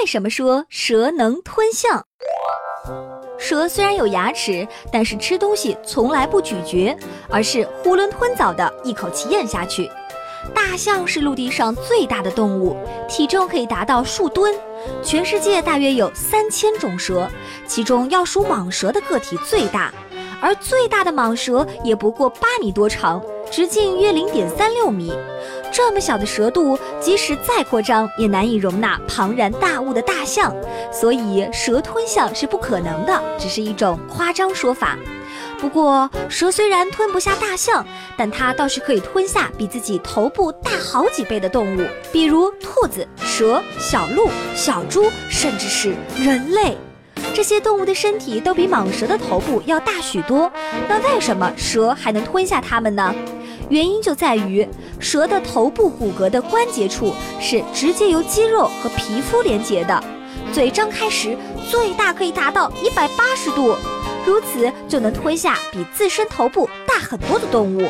为什么说蛇能吞象？蛇虽然有牙齿，但是吃东西从来不咀嚼，而是囫囵吞枣的一口气咽下去。大象是陆地上最大的动物，体重可以达到数吨。全世界大约有三千种蛇，其中要数蟒蛇的个体最大，而最大的蟒蛇也不过八米多长，直径约零点三六米。这么小的蛇肚，即使再扩张，也难以容纳庞然大物的大象，所以蛇吞象是不可能的，只是一种夸张说法。不过，蛇虽然吞不下大象，但它倒是可以吞下比自己头部大好几倍的动物，比如兔子、蛇、小鹿、小猪，甚至是人类。这些动物的身体都比蟒蛇的头部要大许多，那为什么蛇还能吞下它们呢？原因就在于蛇的头部骨骼的关节处是直接由肌肉和皮肤连接的，嘴张开时最大可以达到一百八十度。如此就能吞下比自身头部大很多的动物。